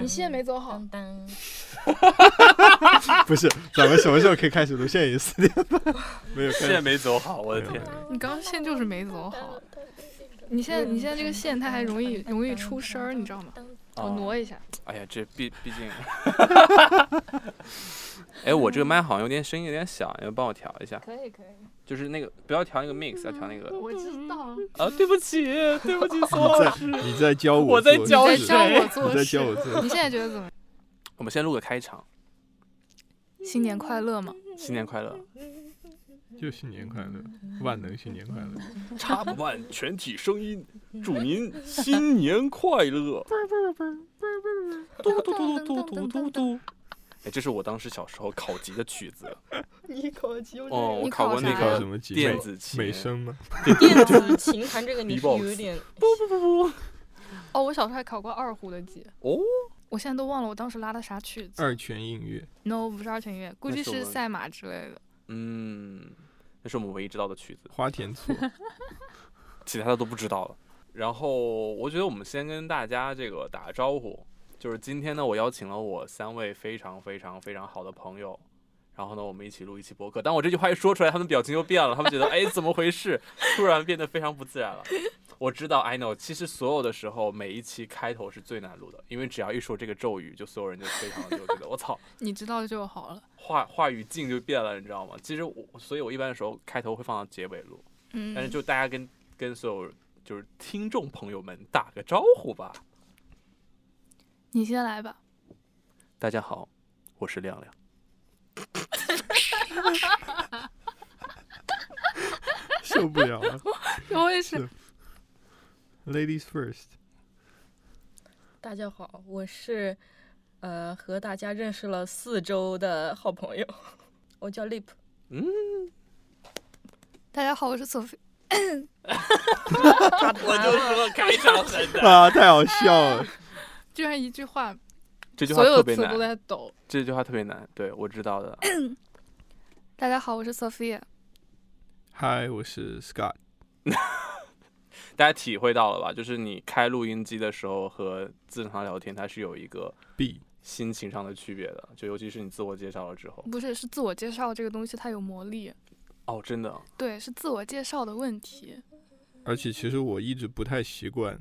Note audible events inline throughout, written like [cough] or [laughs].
你线，没走好。[laughs] 不是，咱们什么时候可以开始录？现在已经四点半，[laughs] 没有线没走好，我的天！你刚刚线就是没走好。你现在你现在这个线它还容易容易出声儿，你知道吗？我挪一下。哎呀，这毕毕竟，[laughs] 哎，我这个麦好像有点声音有点小，你们帮我调一下。可以可以。就是那个不要调那个 mix，要调那个。我知道。啊，对不起，对不起，苏老师。你在教我。我在教你。你在教我做。你现在觉得怎么样？我们先录个开场。新年快乐吗？新年快乐。就新年快乐，万能新年快乐。插不万全体声音，祝您新年快乐。[laughs] 嘟嘟嘟嘟嘟嘟嘟嘟。哎，这是我当时小时候考级的曲子。[laughs] 你考级？哦，我考过那个什么电子琴？美声吗？[laughs] 电子琴弹这个你是有点。不不不不。[laughs] 哦，我小时候还考过二胡的级。哦。我现在都忘了我当时拉的啥曲子。二泉映月。No，不是二泉映月，估计是赛马之类的。嗯，那是我们唯一知道的曲子。花田错。其他的都不知道了。然后我觉得我们先跟大家这个打个招呼。就是今天呢，我邀请了我三位非常非常非常好的朋友，然后呢，我们一起录一期播客。当我这句话一说出来，他们表情就变了，他们觉得 [laughs] 哎，怎么回事？突然变得非常不自然了。我知道，I know，其实所有的时候，每一期开头是最难录的，因为只要一说这个咒语，就所有人就非常的就觉得我操，[laughs] 你知道就好了，话话语境就变了，你知道吗？其实我，所以我一般的时候开头会放到结尾录，嗯，但是就大家跟跟所有就是听众朋友们打个招呼吧。你先来吧。大家好，我是亮亮。受不了了。我也是。Ladies first。大家好，我是呃和大家认识了四周的好朋友，[laughs] 我叫 Lip。嗯。大家好，我是 Sophie。[laughs] 我就说开场很难啊，太好笑了。居然一句话，这句话特别难。都在抖。这句话特别难，对我知道的。大家好，我是 Sophia。Hi，我是 Scott。[laughs] 大家体会到了吧？就是你开录音机的时候和正常聊天，它是有一个 B 心情上的区别的。就尤其是你自我介绍了之后。不是，是自我介绍这个东西它有魔力。哦，真的。对，是自我介绍的问题。而且其实我一直不太习惯。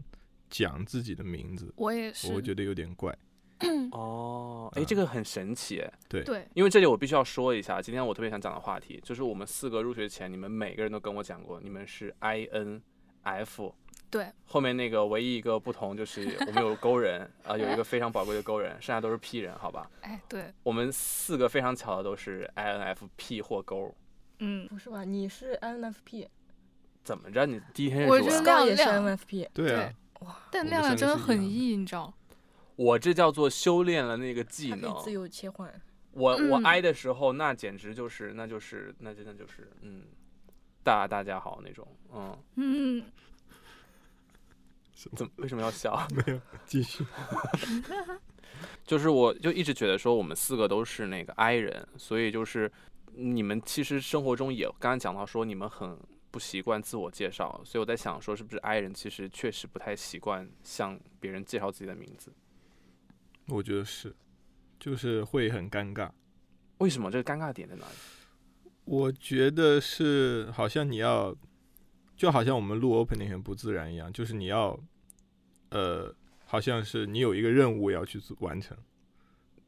讲自己的名字，我也是，我觉得有点怪。[coughs] 哦，哎，这个很神奇，哎。对对，因为这里我必须要说一下，今天我特别想讲的话题，就是我们四个入学前，你们每个人都跟我讲过，你们是 I N F。对。后面那个唯一一个不同就是我们有勾人 [laughs] 啊，有一个非常宝贵的勾人，剩下都是 P 人，好吧？哎，对。我们四个非常巧的都是 I N F P 或勾。嗯，不是吧？你是 I N F P？怎么着？你第一天认识我？我觉得亮也是 I N F P。对啊。但亮亮真的很 E，你知道？我这叫做修炼了那个技能，自由切换。我我挨的时候，那简直就是，那就是，那真的就是，嗯，大大家好那种，嗯嗯。[laughs] 怎么？为什么要笑？[laughs] 没有，继续。[laughs] 就是我就一直觉得说，我们四个都是那个 I 人，所以就是你们其实生活中也刚刚讲到说，你们很。不习惯自我介绍，所以我在想说，是不是 I 人其实确实不太习惯向别人介绍自己的名字？我觉得是，就是会很尴尬。为什么？这个尴尬点在哪里？我觉得是，好像你要，就好像我们录 opening 很不自然一样，就是你要，呃，好像是你有一个任务要去完成，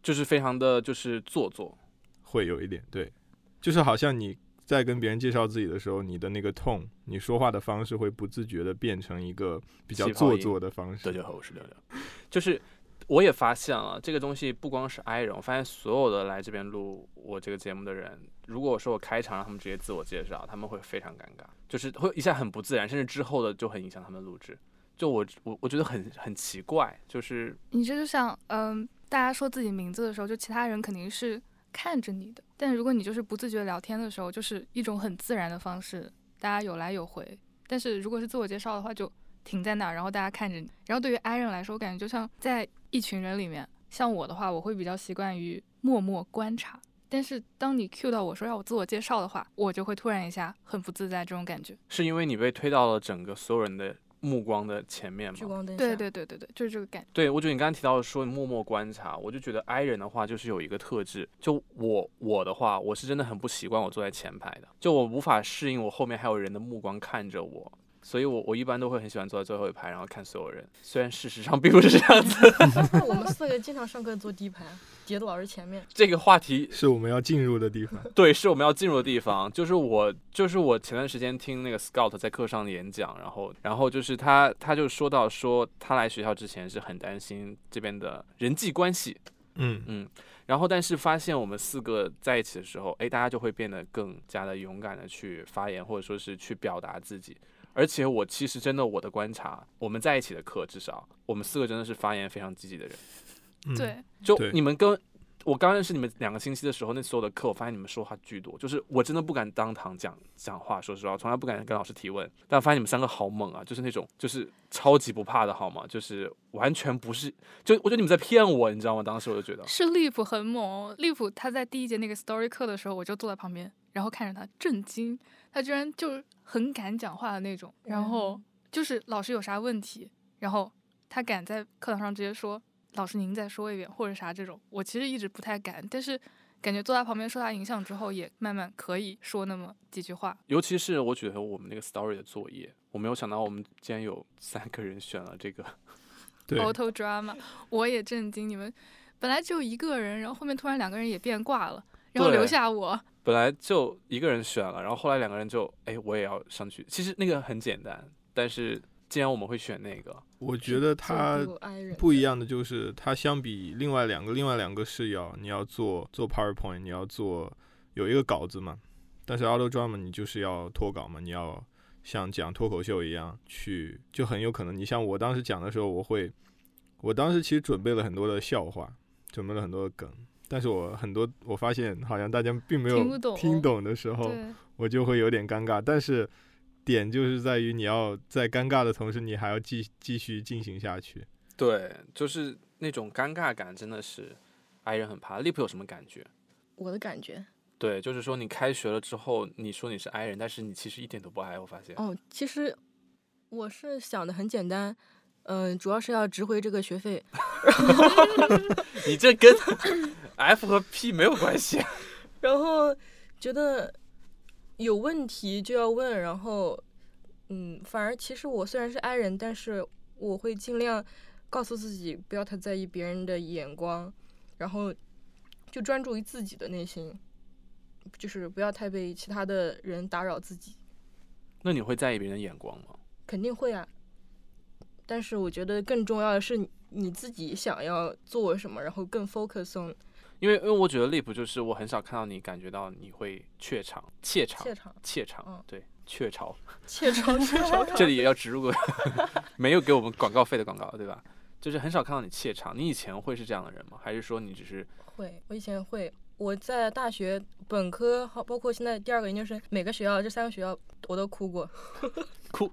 就是非常的就是做作，会有一点对，就是好像你。在跟别人介绍自己的时候，你的那个 tone，你说话的方式会不自觉的变成一个比较做作的方式。大家好，我是亮亮。就是我也发现了这个东西，不光是 I 人，我发现所有的来这边录我这个节目的人，如果说我开场让他们直接自我介绍，他们会非常尴尬，就是会一下很不自然，甚至之后的就很影响他们录制。就我我我觉得很很奇怪，就是你这就像嗯，大家说自己名字的时候，就其他人肯定是。看着你的，但如果你就是不自觉聊天的时候，就是一种很自然的方式，大家有来有回。但是如果是自我介绍的话，就停在那儿，然后大家看着你。然后对于 I 人来说，我感觉就像在一群人里面，像我的话，我会比较习惯于默默观察。但是当你 Q 到我说要我自我介绍的话，我就会突然一下很不自在，这种感觉。是因为你被推到了整个所有人的目光的前面嘛。聚光灯下。对对对对对，就是这个感觉。对，我觉得你刚刚提到说你默默观察，我就觉得 I 人的话就是有一个特质，就我我的话，我是真的很不习惯我坐在前排的，就我无法适应我后面还有人的目光看着我，所以我我一般都会很喜欢坐在最后一排，然后看所有人。虽然事实上并不是这样子，[laughs] 我们四个经常上课坐第一排，叠的老师前面。这个话题是我们要进入的地方。对，是我们要进入的地方。就是我，就是我前段时间听那个 Scout 在课上的演讲，然后，然后就是他，他就说到说他来学校之前是很担心这边的人际关系，嗯嗯，然后但是发现我们四个在一起的时候，哎，大家就会变得更加的勇敢的去发言，或者说是去表达自己。而且我其实真的我的观察，我们在一起的课，至少我们四个真的是发言非常积极的人。嗯，对，就你们跟我刚认识你们两个星期的时候，那所有的课，我发现你们说话巨多，就是我真的不敢当堂讲讲话，说实话，从来不敢跟老师提问。但我发现你们三个好猛啊，就是那种就是超级不怕的好吗？就是完全不是，就我觉得你们在骗我，你知道吗？当时我就觉得，是利普很猛，利普他在第一节那个 story 课的时候，我就坐在旁边，然后看着他震惊，他居然就很敢讲话的那种，然后就是老师有啥问题，然后他敢在课堂上直接说老师您再说一遍或者啥这种，我其实一直不太敢，但是感觉坐在旁边受他影响之后，也慢慢可以说那么几句话。尤其是我觉得我们那个 story 的作业，我没有想到我们竟然有 [laughs] 三个人选了这个，[laughs] 对，auto drama，我也震惊，你们本来只有一个人，然后后面突然两个人也变卦了，然后留下我，本来就一个人选了，然后后来两个人就，哎，我也要上去。其实那个很简单，但是既然我们会选那个，我觉得它不一样的就是，它相比另外两个，另外两个是要你要做做 PowerPoint，你要做有一个稿子嘛，但是 Auto Drama 你就是要脱稿嘛，你要像讲脱口秀一样去，就很有可能你像我当时讲的时候，我会，我当时其实准备了很多的笑话，准备了很多的梗，但是我很多我发现好像大家并没有听懂。听懂的时候，我就会有点尴尬，但是。点就是在于你要在尴尬的同时，你还要继继续进行下去。对，就是那种尴尬感，真的是 i 人很怕。利普有什么感觉？我的感觉。对，就是说你开学了之后，你说你是 i 人，但是你其实一点都不 i，我发现。哦，其实我是想的很简单，嗯、主要是要值回这个学费。[laughs] 你这跟 [laughs] F 和 P 没有关系。[laughs] 然后觉得有问题就要问，然后嗯，反而其实我虽然是 i 人，但是我会尽量告诉自己不要太在意别人的眼光，然后就专注于自己的内心，就是不要太被其他的人打扰自己。那你会在意别人的眼光吗？肯定会啊，但是我觉得更重要的是你你自己想要做什么，然后更 focus on 因为因为我觉得 Lip 就是我很少看到你感觉到你会怯场、怯场、怯场、怯场，嗯对，雀巢。怯场、[laughs] 怯场。这里也要 [laughs] 植入个 [laughs] 没有给我们广告费的广告，对吧？就是很少看到你怯场。你以前会是这样的人吗？还是说你只是会，我以前会。我在大学本科，好包括现在第二个研究生，每个学校这三个学校我都哭过，哭？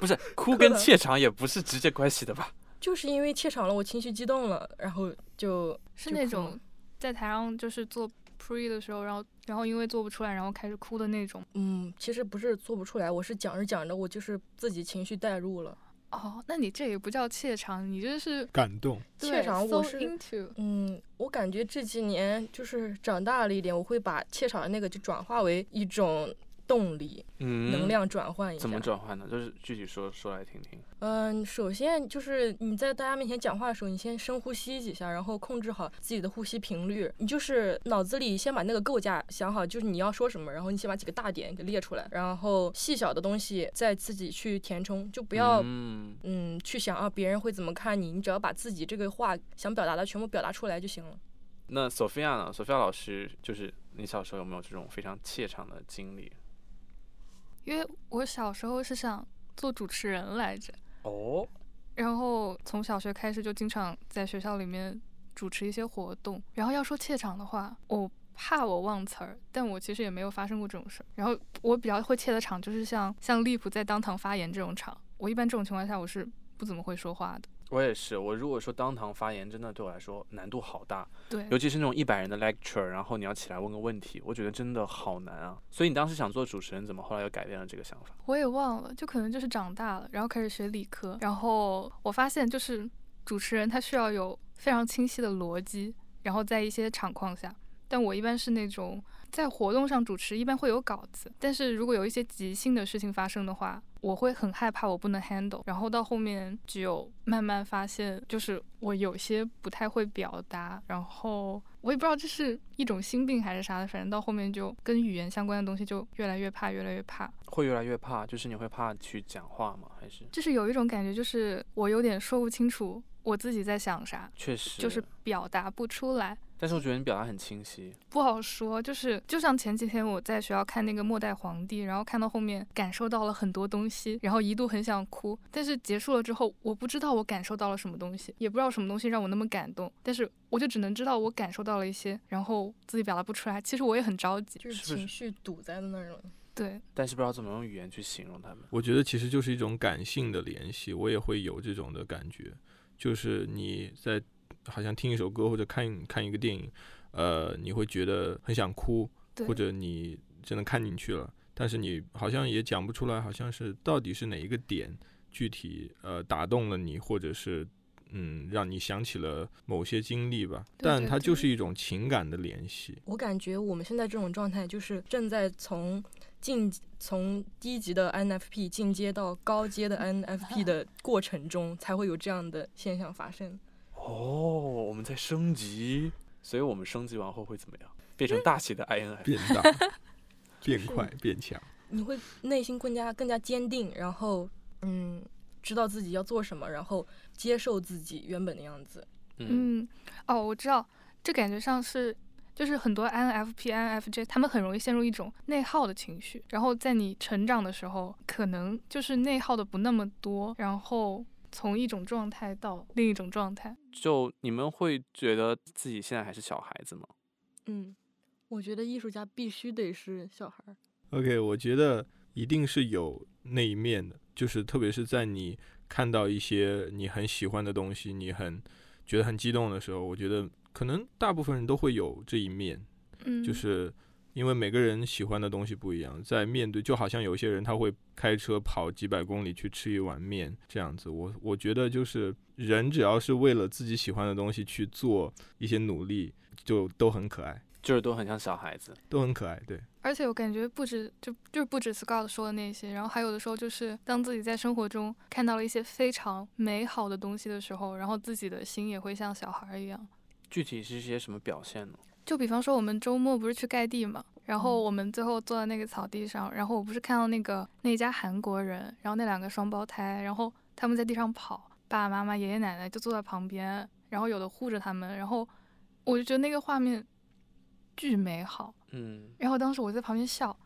不是哭跟怯场也不是直接关系的吧？就是因为怯场了，我情绪激动了，然后就是那种在台上就是做 pre 的时候，然后然后因为做不出来，然后开始哭的那种。嗯，其实不是做不出来，我是讲着讲着，我就是自己情绪带入了。哦，那你这也不叫怯场，你这是感动，怯场我是 into。嗯，我感觉这几年就是长大了一点，我会把怯场的那个就转化为一种动力，嗯，能量转换一下。怎么转换呢？就是具体说说来听听。嗯，首先就是你在大家面前讲话的时候，你先深呼吸几下，然后控制好自己的呼吸频率。你就是脑子里先把那个构架想好，就是你要说什么，然后你先把几个大点给列出来，然后细小的东西再自己去填充，就不要嗯，嗯去想啊别人会怎么看你，你只要把自己这个话想表达的全部表达出来就行了。那 Sophia 呢？Sophia 老师，就是你小时候有没有这种非常怯场的经历？因为我小时候是想做主持人来着，哦，然后从小学开始就经常在学校里面主持一些活动。然后要说怯场的话，我怕我忘词儿，但我其实也没有发生过这种事儿。然后我比较会怯的场就是像像利普在当堂发言这种场，我一般这种情况下我是不怎么会说话的。我也是，我如果说当堂发言，真的对我来说难度好大，对，尤其是那种一百人的 lecture，然后你要起来问个问题，我觉得真的好难啊。所以你当时想做主持人，怎么后来又改变了这个想法？我也忘了，就可能就是长大了，然后开始学理科，然后我发现就是主持人他需要有非常清晰的逻辑，然后在一些场况下，但我一般是那种在活动上主持，一般会有稿子，但是如果有一些即兴的事情发生的话，我会很害怕我不能 handle，然后到后面只有慢慢发现，就是我有些不太会表达，然后我也不知道这是一种心病还是啥的，反正到后面就跟语言相关的东西就越来越怕，越来越怕。会越来越怕，就是你会怕去讲话吗？还是就是有一种感觉，就是我有点说不清楚我自己在想啥，确实就是表达不出来，但是我觉得你表达很清晰。不好说。就是就像前几天我在学校看那个《末代皇帝》，然后看到后面感受到了很多东西，然后一度很想哭，但是结束了之后，我不知道我感受到了什么东西，也不知道什么东西让我那么感动，但是我就只能知道我感受到了一些，然后自己表达不出来。其实我也很着急，就是情绪堵在那儿了。对，但是不知道怎么用语言去形容他们。我觉得其实就是一种感性的联系，我也会有这种的感觉，就是你在好像听一首歌或者看看一个电影，呃，你会觉得很想哭，或者你真的看进去了，但是你好像也讲不出来，好像是到底是哪一个点具体呃打动了你，或者是嗯让你想起了某些经历吧，对对对但它就是一种情感的联系。我感觉我们现在这种状态，就是正在从进从低级的 INFP 进阶到高阶的 INFP 的过程中，才会有这样的现象发生。哦，我们在升级，所以我们升级完后会怎么样？变成大写的 INF。变大、[laughs] 变快、变强。你会内心更加更加坚定，然后嗯，知道自己要做什么，然后接受自己原本的样子。嗯，嗯，哦，我知道，这感觉上是，就是很多 INFP、INFJ，他们很容易陷入一种内耗的情绪，然后在你成长的时候，可能就是内耗的不那么多，然后从一种状态到另一种状态。就你们会觉得自己现在还是小孩子吗？嗯，我觉得艺术家必须得是小孩儿。OK，我觉得一定是有那一面的，就是特别是在你看到一些你很喜欢的东西，你很觉得很激动的时候，我觉得可能大部分人都会有这一面，嗯，就是因为每个人喜欢的东西不一样，在面对就好像有些人他会开车跑几百公里去吃一碗面这样子，我我觉得就是人只要是为了自己喜欢的东西去做一些努力，就都很可爱，就是都很像小孩子。都很可爱，对。而且我感觉不止就就是不止 Scott 说的那些，然后还有的时候就是当自己在生活中看到了一些非常美好的东西的时候，然后自己的心也会像小孩儿一样。具体是些什么表现呢？就比方说我们周末不是去盖地嘛，然后嗯。我们最后坐在那个草地上，然后我不是看到那个那家韩国人，然后那两个双胞胎，然后他们在地上跑，爸爸妈妈、爷爷奶奶就坐在旁边，然后有的护着他们，然后我就觉得那个画面巨美好，嗯，然后当时我在旁边笑，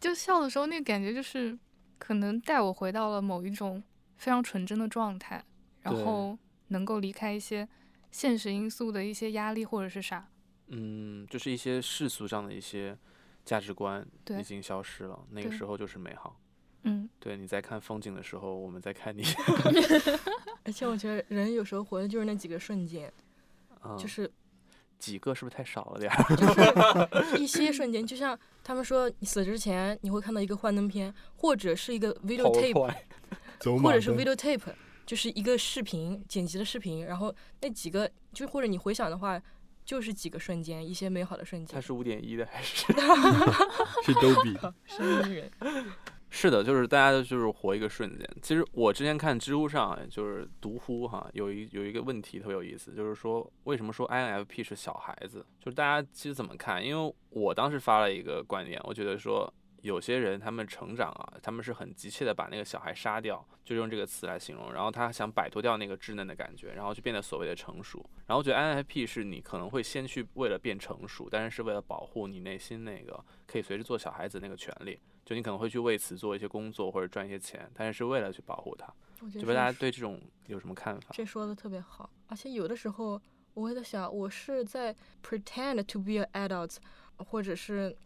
就笑的时候那个感觉就是可能带我回到了某一种非常纯真的状态，然后能够离开一些现实因素的一些压力或者是啥。嗯，就是一些世俗上的一些价值观对已经消失了，那个时候就是美好。嗯，对，你在看风景的时候，我们在看你 [laughs] [laughs] 而且我觉得人有时候活的就是那几个瞬间，嗯、就是几个是不是太少了点儿？[laughs] 就是一些瞬间，就像他们说，你死之前你会看到一个幻灯片，或者是一个 video tape，或者是 video tape，就是一个视频剪辑的视频，然后那几个就或者你回想的话，就是几个瞬间，一些美好的瞬间。他是五点一的还是？[laughs] 是逗比。[laughs] 是音人，[laughs] 是的，就是大家都就是活一个瞬间。其实我之前看知乎上，就是读乎哈，有一有一个问题特别有意思，就是说为什么说 INFP 是小孩子？就是大家其实怎么看？因为我当时发了一个观点，我觉得说有些人他们成长啊，他们是很急切的把那个小孩杀掉，就用这个词来形容，然后他想摆脱掉那个稚嫩的感觉，然后就变得所谓的成熟。然后我觉得 INFP 是你可能会先去为了变成熟，但是是为了保护你内心那个可以随时做小孩子那个权利。就你可能会去为此做一些工作或者赚一些钱，但是是为了去保护他。我觉得就不知道大家对这种有什么看法？这说的特别好，而且有的时候我会在想，我是在 pretend to be an adult，或者是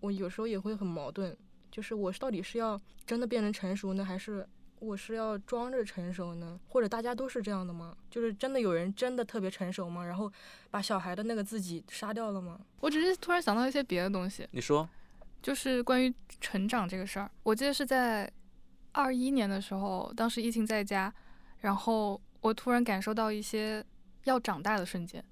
我有时候也会很矛盾，就是我到底是要真的变成成熟呢，还是我是要装着成熟呢？或者大家都是这样的吗？就是真的有人真的特别成熟吗？然后把小孩的那个自己杀掉了吗？我只是突然想到一些别的东西，你说，就是关于成长这个事儿。我记得是在二一年的时候，当时疫情在家，然后我突然感受到一些要长大的瞬间。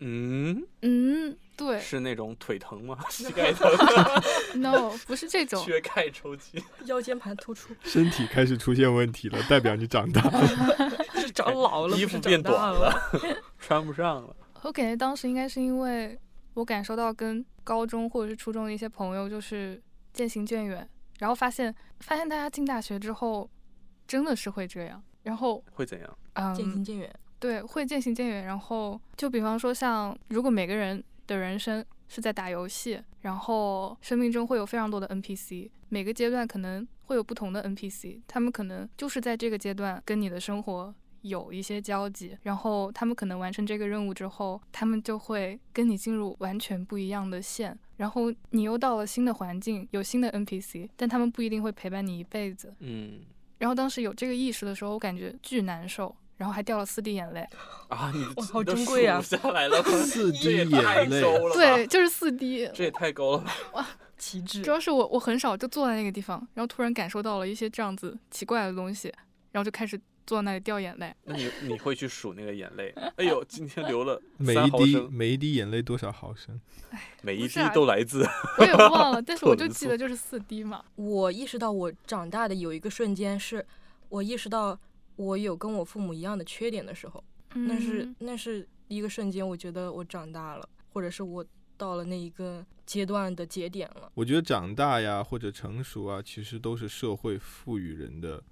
嗯，嗯，对是那种腿疼吗？[laughs] 膝盖疼？[laughs] no，不是这种，缺钙抽筋？腰间盘突出身体开始出现问题了，代表你长大了。[laughs] 是长老了，衣服变短了。了，穿不上了。我感觉当时应该是因为我感受到跟高中或者是初中的一些朋友就是渐行渐远，然后发现发现大家进大学之后真的是会这样，然后会怎样？渐行嗯，渐远，对，会渐行渐远。然后就比方说像如果每个人的人生是在打游戏，然后生命中会有非常多的 NPC，每个阶段可能会有不同的 NPC，他们可能就是在这个阶段跟你的生活有一些交集，然后他们可能完成这个任务之后，他们就会跟你进入完全不一样的线，然后你又到了新的环境，有新的 NPC，但他们不一定会陪伴你一辈子。嗯然后当时有这个意识的时候，我感觉巨难受，然后还掉了四滴眼泪。啊，你哇好珍贵啊数下来了，[laughs] 四滴眼泪对，就是四滴。这也太高了吧。哇旗帜主要是我我很少就坐在那个地方，然后突然感受到了一些这样子奇怪的东西，然后就开始坐在那里掉眼泪。那你你会去数那个眼泪？哎呦，今天流了 [laughs] 每一滴三毫升，每一滴眼泪多少毫升？每一滴都来自我也忘了，[laughs] 但是我就记得就是四滴嘛。我意识到我长大的有一个瞬间，是我意识到我有跟我父母一样的缺点的时候，那是嗯那是一个瞬间，我觉得我长大了，或者是我到了那一个阶段的节点了。我觉得长大呀或者成熟啊，其实都是社会赋予人的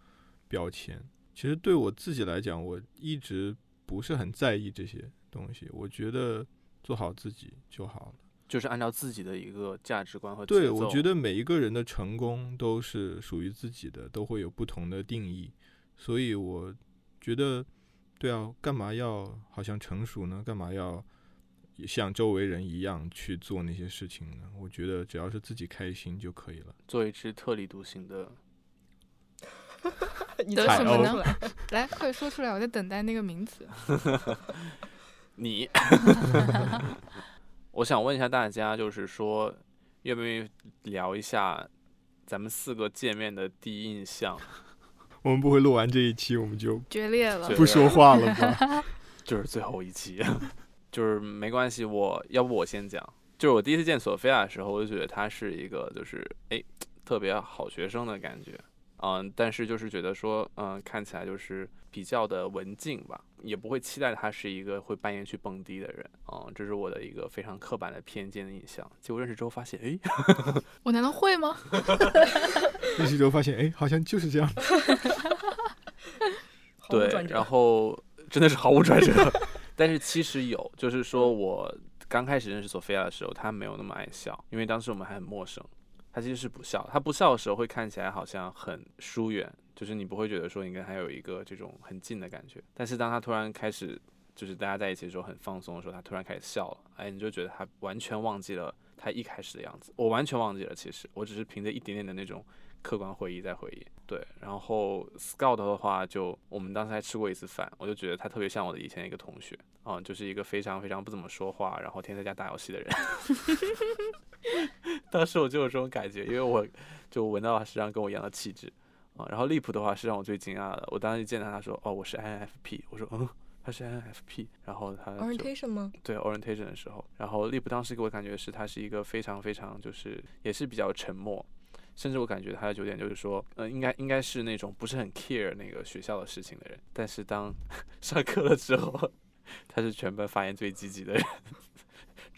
标签。其实对我自己来讲，我一直不是很在意这些东西。我觉得做好自己就好了。就是按照自己的一个价值观和对，我觉得每一个人的成功都是属于自己的，都会有不同的定义。所以我觉得，对啊，干嘛要好像成熟呢？干嘛要像周围人一样去做那些事情呢？我觉得只要是自己开心就可以了。做一只特立独行的。[laughs] 你得什么呢？来，快说出来，我在等待那个名词。[laughs] 你，[laughs] 我想问一下大家，就是说，愿不愿意聊一下咱们四个见面的第一印象？我们不会录完这一期我们就决裂了。不说话了吧？[laughs] 就是最后一期，[laughs] 就是没关系，我要不我先讲。就是我第一次见索菲亚的时候，我就觉得她是一个就是哎特别好学生的感觉，嗯，但是就是觉得说，嗯，看起来就是比较的文静吧，也不会期待他是一个会半夜去蹦迪的人，嗯，这是我的一个非常刻板的偏见的印象。结果认识之后发现，哎，[laughs] 我难道会吗？[laughs] 认识之后发现，哎，好像就是这样。[laughs] 对然后真的是毫无转折。但是其实有，就是说我刚开始认识索菲亚的时候，她没有那么爱笑，因为当时我们还很陌生。他其实是不笑，他不笑的时候会看起来好像很疏远，就是你不会觉得说你跟他有一个这种很近的感觉。但是当他突然开始，就是大家在一起的时候很放松的时候，他突然开始笑了，哎，你就觉得他完全忘记了他一开始的样子。我完全忘记了，其实我只是凭着一点点的那种客观回忆在回忆。对，然后 Scout 的话就，我们当时还吃过一次饭，我就觉得他特别像我的以前一个同学，啊、就是一个非常非常不怎么说话，然后天天在家打游戏的人。[laughs] [laughs] 当时我就有这种感觉，因为我就闻到他身上跟我一样的气质啊。然后利普的话是让我最惊讶的，我当时一见到他说，哦，我是 INFP，我说嗯。他是 INFP，然后他 orientation 吗？对 orientation 的时候，然后利普当时给我感觉是他是一个非常非常就是也是比较沉默，甚至我感觉他有点就是说，呃，应该应该是那种不是很 care 那个学校的事情的人，但是当 [laughs] 上课了之后，他是全班发言最积极的人，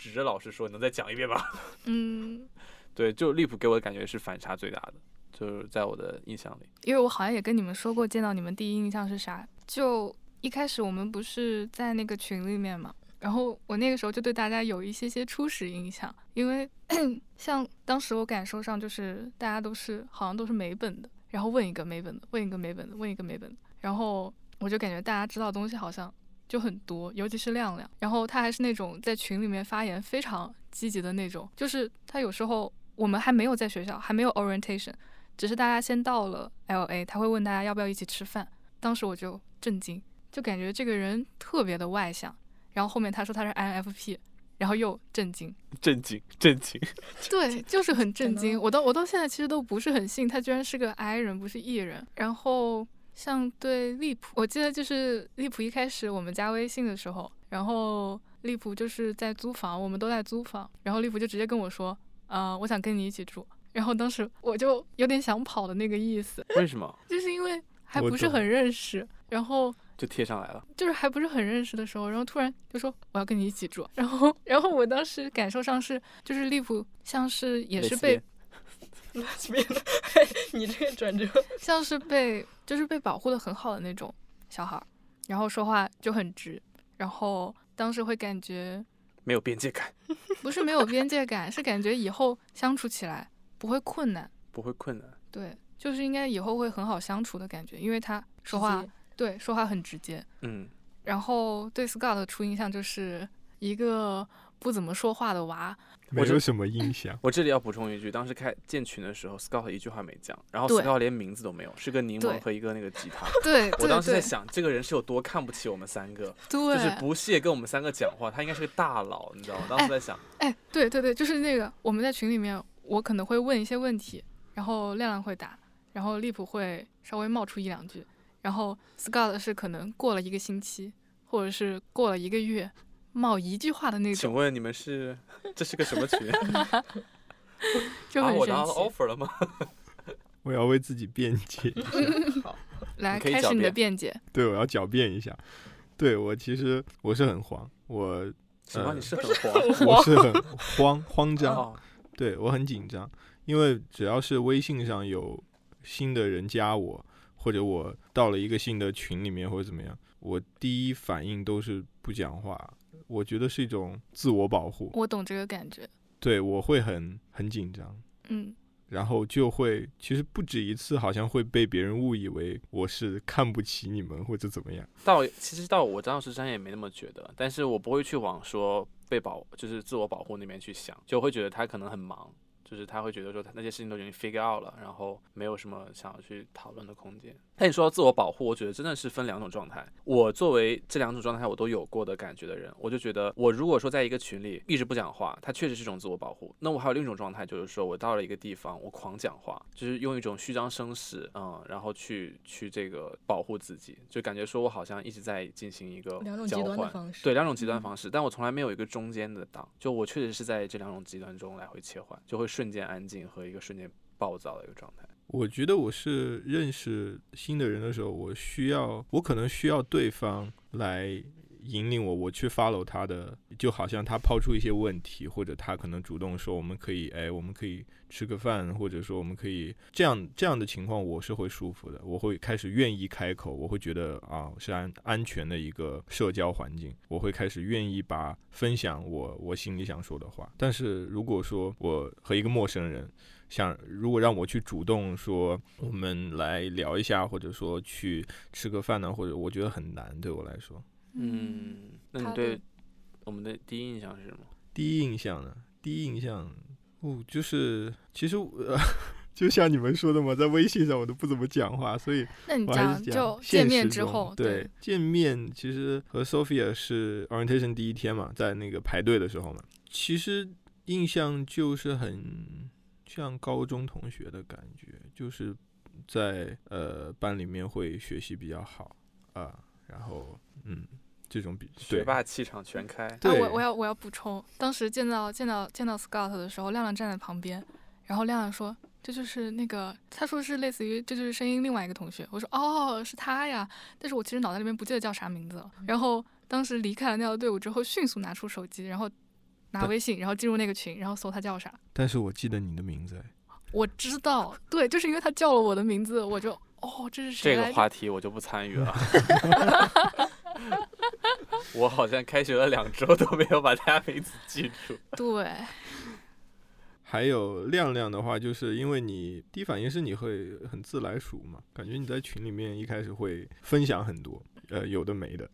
指着老师说：“能再讲一遍吗 [laughs] 嗯，？” [laughs] 对，就利普给我的感觉是反差最大的，就是在我的印象里。因为我好像也跟你们说过，见到你们第一印象是啥？就一开始我们不是在那个群里面嘛，然后我那个时候就对大家有一些些初始印象，因为 [clears throat] 像当时我感受上就是大家都是好像都是美本的，然后问一个美本的，问一个美本的，问一个美本的，然后我就感觉大家知道的东西好像就很多，尤其是亮亮，然后他还是那种在群里面发言非常积极的那种，就是他有时候我们还没有在学校，还没有 orientation。只是大家先到了 L A，他会问大家要不要一起吃饭。当时我就震惊，就感觉这个人特别的外向。然后后面他说他是 INFP，然后又震惊，[laughs] 震惊，震惊。[laughs] 对，就是很震惊。我到我到现在其实都不是很信他居然是个 I 人，不是 E 人。然后像对利普，我记得就是利普一开始我们加微信的时候，然后利普就是在租房，我们都在租房，然后利普就直接跟我说，呃，我想跟你一起住。然后当时我就有点想跑的那个意思，为什么就是因为还不是很认识，然后就贴上来了？就是还不是很认识的时候，然后突然就说我要跟你一起住，然后然后我当时感受上是，就是利普像是也是被 [laughs] 你这个转折，像是被就是被保护的很好的那种小孩儿，然后说话就很直，然后当时会感觉没有边界感，[laughs] 不是没有边界感，是感觉以后相处起来不会困难，不会困难。对，就是应该以后会很好相处的感觉，因为他说话对说话很直接，嗯，然后对 Scott 的初印象就是一个不怎么说话的娃，这没有什么印象。[laughs] 我这里要补充一句，当时开建群的时候，Scott 一句话没讲，然后 Scott 连名字都没有，是个柠檬和一个那个吉他。[laughs] 对我当时在想，这个人是有多看不起我们三个，对，就是不屑跟我们三个讲话，他应该是个大佬，你知道吗？当时在想，哎，对对对，就是那个我们在群里面，我可能会问一些问题，然后亮亮会答，然后利普会稍微冒出一两句，然后 Scott 是可能过了一个星期，或者是过了一个月，冒一句话的那种，请问你们是这是个什么群？[laughs] 啊，就很神我拿到。offer 了吗？[laughs] 我要为自己辩解，[laughs] 来，你可以开始你的辩辩解。对我要狡辩一下。对我其实我是很慌，我什么？呃你是很慌？我是很慌慌张，哦，对我很紧张，因为只要是微信上有新的人加我，或者我到了一个新的群里面或者怎么样，我第一反应都是不讲话，我觉得是一种自我保护，我懂这个感觉，对我会很很紧张。嗯，然后就会，其实不止一次，好像会被别人误以为我是看不起你们或者怎么样。到其实到我当时真也没那么觉得，但是我不会去往说被保就是自我保护那边去想，就会觉得他可能很忙，就是他会觉得说他那些事情都已经 figure out 了，然后没有什么想要去讨论的空间。但你说到自我保护，我觉得真的是分两种状态。我作为这两种状态我都有过的感觉的人，我就觉得我如果说在一个群里一直不讲话，它确实是一种自我保护。那我还有另一种状态，就是说我到了一个地方，我狂讲话，就是用一种虚张声势，嗯，然后去去这个保护自己，就感觉说我好像一直在进行一个交两种极端。方式。对两种极端嗯方式，但我从来没有一个中间的档，就我确实是在这两种极端中来回切换，就会瞬间安静和一个瞬间暴躁的一个状态。我觉得我是认识新的人的时候，我需要，我可能需要对方来引领我，我去 follow 他的，就好像他抛出一些问题，或者他可能主动说我们可以，哎，我们可以吃个饭，或者说我们可以这样这样的情况，我是会舒服的，我会开始愿意开口，我会觉得啊是安安全的一个社交环境，我会开始愿意把分享我我心里想说的话。但是如果说我和一个陌生人，想如果让我去主动说我们来聊一下，或者说去吃个饭呢，或者我觉得很难对我来说。嗯，那你对我们的第一印象是什么？第一印象呢？第一印象，哦，就是其实呃，[laughs] 就像你们说的嘛，在微信上我都不怎么讲话，所以那讲就讲见面之后，对，见面其实和 Sophia 是 orientation 第一天嘛，在那个排队的时候嘛，其实印象就是很像高中同学的感觉，就是在呃班里面会学习比较好啊，然后嗯，这种比学对霸气场全开。啊，对我我要我要补充，当时见到见到见到 Scott 的时候，亮亮站在旁边，然后亮亮说这就是那个，他说是类似于这就是声音另外一个同学，我说哦是他呀，但是我其实脑袋里面不记得叫啥名字了。然后当时离开了那条队伍之后，迅速拿出手机，然后拿微信，然后进入那个群，然后搜他叫啥。但是我记得你的名字哎。我知道，对，就是因为他叫了我的名字，我就哦这是谁这？个话题我就不参与了。[laughs] [laughs] 我好像开学了两周都没有把大家名字记住。[laughs] 对，还有亮亮的话，就是因为你第一反应是你会很自来熟嘛，感觉你在群里面一开始会分享很多，呃，有的没的，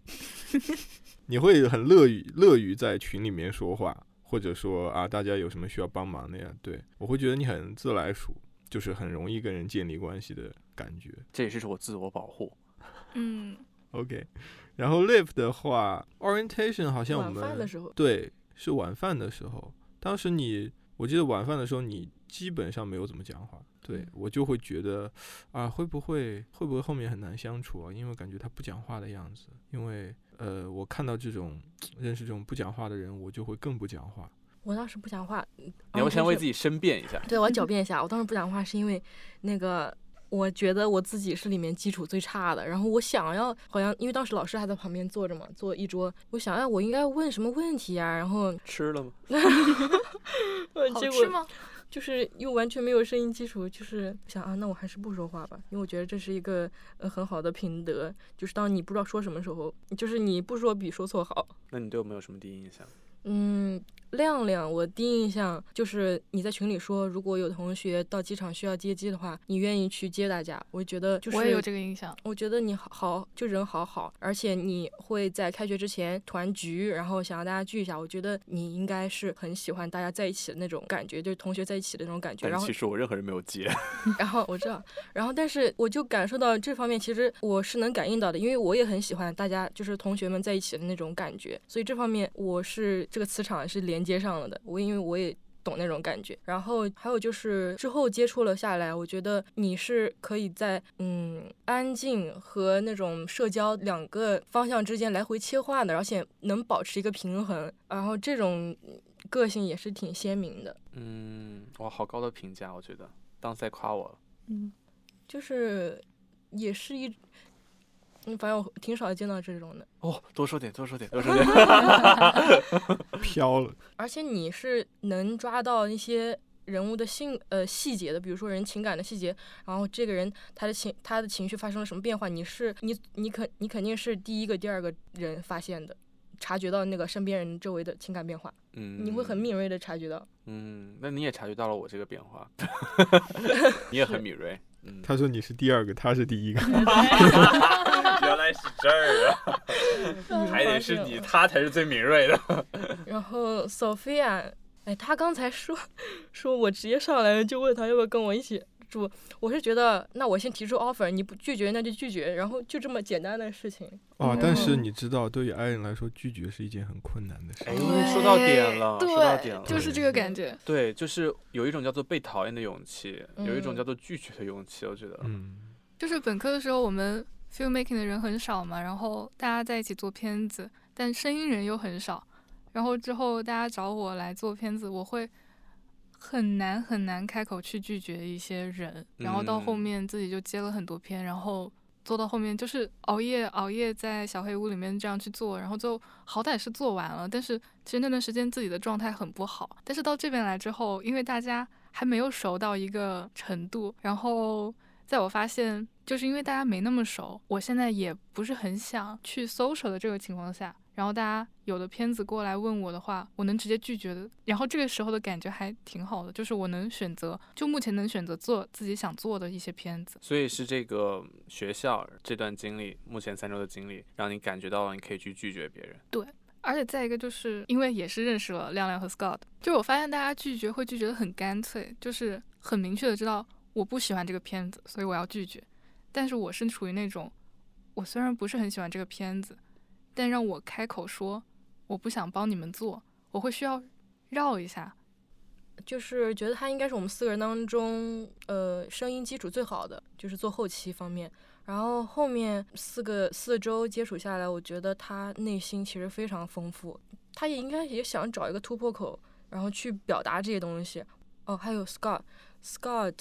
[laughs] 你会很乐于乐于在群里面说话，或者说啊，大家有什么需要帮忙的呀？对我会觉得你很自来熟，就是很容易跟人建立关系的感觉。这也是我自我保护。嗯，OK，然后 live 的话，orientation 好像我晚们饭的时候，对是晚饭的时候，当时你我记得晚饭的时候你基本上没有怎么讲话，对嗯我就会觉得啊会不会会不会后面很难相处啊？因为感觉他不讲话的样子，因为呃我看到这种认识这种不讲话的人，我就会更不讲话。我当时不讲话，你要不先为自己己申辩一下。对我要狡辩一下，我当时不讲话是因为那个。我觉得我自己是里面基础最差的，然后我想要好像因为当时老师还在旁边坐着嘛，坐一桌，我想要我应该问什么问题呀、然后吃了吗？呃 [laughs] [laughs] 好结果吃吗？就是又完全没有声音基础，就是想啊，那我还是不说话吧，因为我觉得这是一个呃很好的品德，就是当你不知道说什么时候，就是你不说比说错好。那你对我们有什么第一印象？嗯，亮亮，我第一印象就是你在群里说，如果有同学到机场需要接机的话，你愿意去接大家。我觉得就是我也有这个印象。我觉得你好好，就人好好，而且你会在开学之前团聚，然后想让大家聚一下。我觉得你应该是很喜欢大家在一起的那种感觉，就是同学在一起的那种感觉。然后其实我任何人没有接。[laughs] 然后我知道，然后但是我就感受到这方面，其实我是能感应到的，因为我也很喜欢大家就是同学们在一起的那种感觉，所以这方面我是这个磁场是连接上了的。我因为我也。懂那种感觉，然后还有就是之后接触了下来，我觉得你是可以在嗯安静和那种社交两个方向之间来回切换的，而且能保持一个平衡，然后这种个性也是挺鲜明的。嗯，哇，好高的评价，我觉得当在夸我了。嗯，就是也是一，嗯，反正我挺少见到这种的。哦，多说点，多说点，多说点。[laughs] 飘了，[laughs] 而且你是能抓到一些人物的性呃细节的，比如说人情感的细节，然后这个人他的情他的情绪发生了什么变化，你是你你肯你肯定是第一个、第二个人发现的，察觉到那个身边人周围的情感变化，嗯，你会很敏锐的察觉到。嗯，那你也察觉到了我这个变化，[laughs] 你也很敏锐。嗯，他说你是第二个，他是第一个。是这儿啊，[laughs] 还得是你，他才是最敏锐的。[laughs] 然后 Sophia，哎，他刚才说 [laughs] 说我直接上来就问他要不要跟我一起住，我是觉得那我先提出 offer，你不拒绝那就拒绝，然后就这么简单的事情。哦，但是嗯你知道，对于爱人来说，拒绝是一件很困难的事哎情。说到点了，说到点了就是这个感觉。对，就是有一种叫做被讨厌的勇气，有一种嗯叫做拒绝的勇气。我觉得，嗯，就是本科的时候，我们 filmmaking 的人很少嘛，然后大家在一起做片子，但声音人又很少。然后之后大家找我来做片子，我会很难很难开口去拒绝一些人。然后到后嗯面自己就接了很多片，然后做到后面就是熬夜熬夜在小黑屋里面这样去做，然后就好歹是做完了，但是其实那段时间自己的状态很不好。但是到这边来之后，因为大家还没有熟到一个程度，然后在我发现，就是因为大家没那么熟，我现在也不是很想去 social 的这个情况下，然后大家有的片子过来问我的话，我能直接拒绝的。然后这个时候的感觉还挺好的，就是我能选择，就目前能选择做自己想做的一些片子。所以是这个学校这段经历，目前三周的经历，让你感觉到了你可以去拒绝别人。对而且再一个就是因为也是认识了亮亮和 Scott，就我发现大家拒绝会拒绝的很干脆，就是很明确的知道我不喜欢这个片子，所以我要拒绝。但是我是处于那种，我虽然不是很喜欢这个片子，但让我开口说我不想帮你们做，我会需要绕一下。就是觉得他应该是我们四个人当中，呃，声音基础最好的，就是做后期方面。然后后面四个四周接触下来，我觉得他内心其实非常丰富，他也应该也想找一个突破口，然后去表达这些东西。哦，还有 Scott，Scott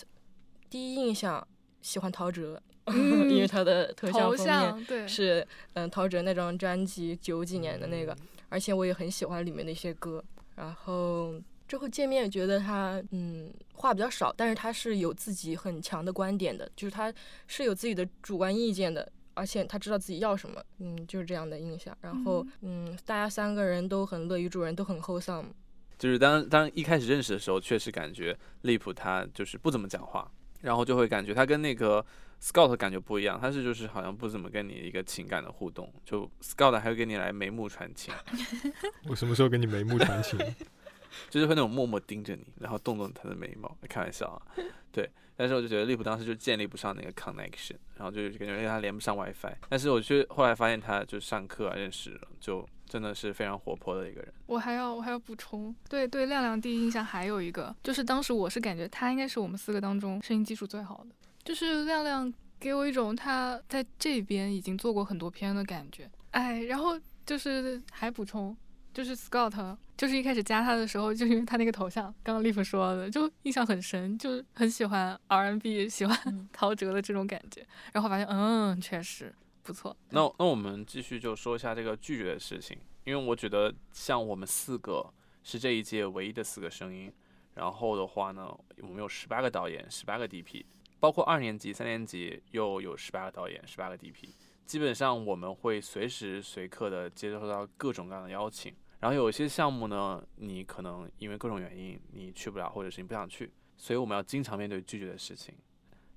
第一印象喜欢陶喆，[laughs] 嗯因为他的头像头封面像，是嗯陶喆那张专辑九几年的那个，而且我也很喜欢里面的一些歌。然后之后见面觉得他嗯话比较少，但是他是有自己很强的观点的，就是他是有自己的主观意见的。而且他知道自己要什么，嗯，就是这样的印象。然后，嗯，大家三个人都很乐于助人，都很 wholesome。就是当当一开始认识的时候，确实感觉利普他就是不怎么讲话，然后就会感觉他跟那个 Scout 感觉不一样，他是就是好像不怎么跟你一个情感的互动，就 Scout 还会跟你来眉目传情，我什么时候跟你眉目传情？[laughs] 就是会那种默默盯着你，然后动动他的眉毛，开玩笑啊，对。但是我就觉得利普当时就建立不上那个 connection，然后就感觉他连不上 WiFi。但是我就后来发现他就上课啊认识，就真的是非常活泼的一个人。我还要我还要补充，对对，亮亮第一印象还有一个，就是当时我是感觉他应该是我们四个当中声音技术最好的，就是亮亮给我一种他在这边已经做过很多片的感觉。哎，然后就是还补充。就是 Scott，就是一开始加他的时候，就是因为他那个头像，刚刚 Liv 说的，就印象很深，就很喜欢 R&B，[laughs] 喜欢陶喆的这种感觉。然后发现，嗯，确实不错。那那我们继续就说一下这个拒绝的事情，因为我觉得像我们四个是这一届唯一的四个声音。然后的话呢，我们有十八个导演，十八个 DP，包括二年级、三年级又有十八个导演，十八个 DP。基本上我们会随时随刻的接收到各种各样的邀请。然后有一些项目呢，你可能因为各种原因你去不了，或者是你不想去，所以我们要经常面对拒绝的事情。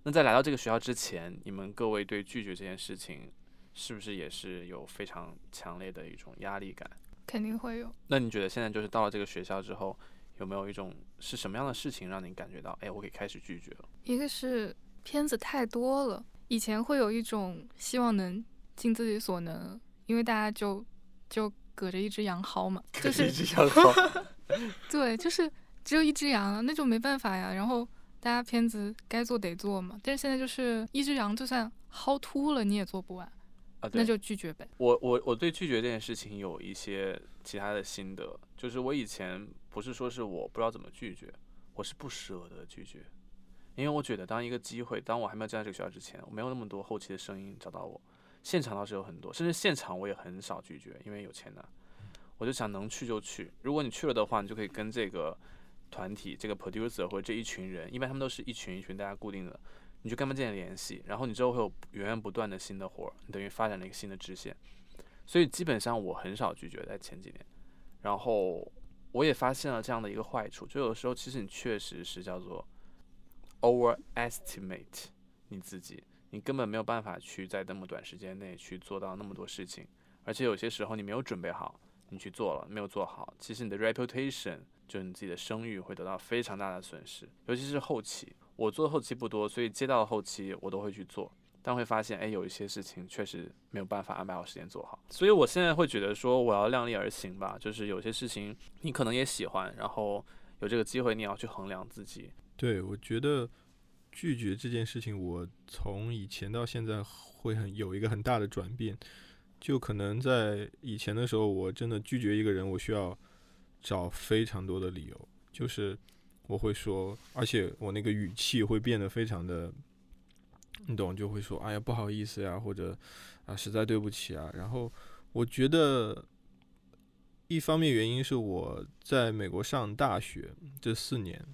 那在来到这个学校之前，你们各位对拒绝这件事情，是不是也是有非常强烈的一种压力感？肯定会有。那你觉得现在就是到了这个学校之后，有没有一种是什么样的事情让你感觉到，哎，我可以开始拒绝了？一个是片子太多了，以前会有一种希望能尽自己所能，因为大家就就。隔着一只羊薅嘛，就是 [laughs] [laughs] 对，就是只有一只羊，那就没办法呀。然后大家片子该做得做嘛。但是现在就是一只羊，就算薅秃了你也做不完，啊，那就拒绝呗。我我我对拒绝这件事情有一些其他的心得，就是我以前不是说是我不知道怎么拒绝，我是不舍得拒绝，因为我觉得当一个机会，当我还没有进这个学校之前，我没有那么多后期的声音找到我。现场倒是有很多，甚至现场我也很少拒绝，因为有钱拿，我就想能去就去。如果你去了的话，你就可以跟这个团体、这个 producer 或者这一群人，一般他们都是一群一群大家固定的，你就跟他们建立联系，然后你之后会有源源不断的新的活儿，你等于发展了一个新的支线。所以基本上我很少拒绝，在前几年。然后我也发现了这样的一个坏处，就有时候其实你确实是叫做 overestimate 你自己。你根本没有办法去在那么短时间内去做到那么多事情，而且有些时候你没有准备好，你去做了没有做好，其实你的 reputation 就你自己的声誉会得到非常大的损失，尤其是后期。我做后期不多，所以接到后期我都会去做，但会发现，哎，有一些事情确实没有办法安排好时间做好。所以我现在会觉得说，我要量力而行吧，就是有些事情你可能也喜欢，然后有这个机会你要去衡量自己。对，我觉得。拒绝这件事情，我从以前到现在会很有一个很大的转变。就可能在以前的时候，我真的拒绝一个人，我需要找非常多的理由，就是我会说，而且我那个语气会变得非常的，你懂，就会说，哎呀，不好意思呀，或者啊，实在对不起啊。然后我觉得，一方面原因是我在美国上大学这四年。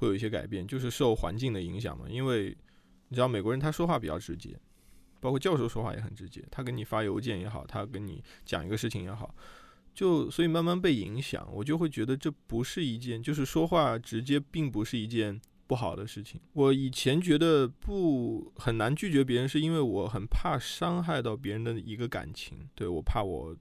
会有一些改变，就是受环境的影响嘛。因为你知道美国人他说话比较直接，包括教授说话也很直接。他给你发邮件也好，他跟你讲一个事情也好，就所以慢慢被影响，我就会觉得这不是一件，就是说话直接并不是一件不好的事情。我以前觉得不很难拒绝别人，是因为我很怕伤害到别人的一个感情，对我怕我。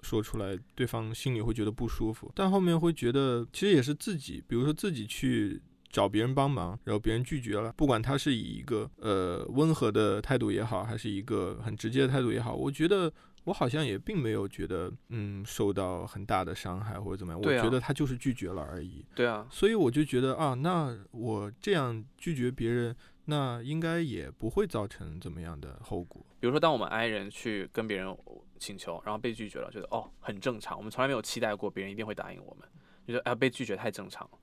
说出来，对方心里会觉得不舒服，但后面会觉得其实也是自己，比如说自己去。找别人帮忙，然后别人拒绝了，不管他是以一个呃温和的态度也好，还是一个很直接的态度也好，我觉得我好像也并没有觉得嗯受到很大的伤害或者怎么样，我觉得他就是拒绝了而已。对啊，所以我就觉得啊，那我这样拒绝别人，那应该也不会造成怎么样的后果。比如说，当我们 I 人去跟别人请求，然后被拒绝了，觉得哦很正常，我们从来没有期待过别人一定会答应我们，觉得啊被拒绝太正常了。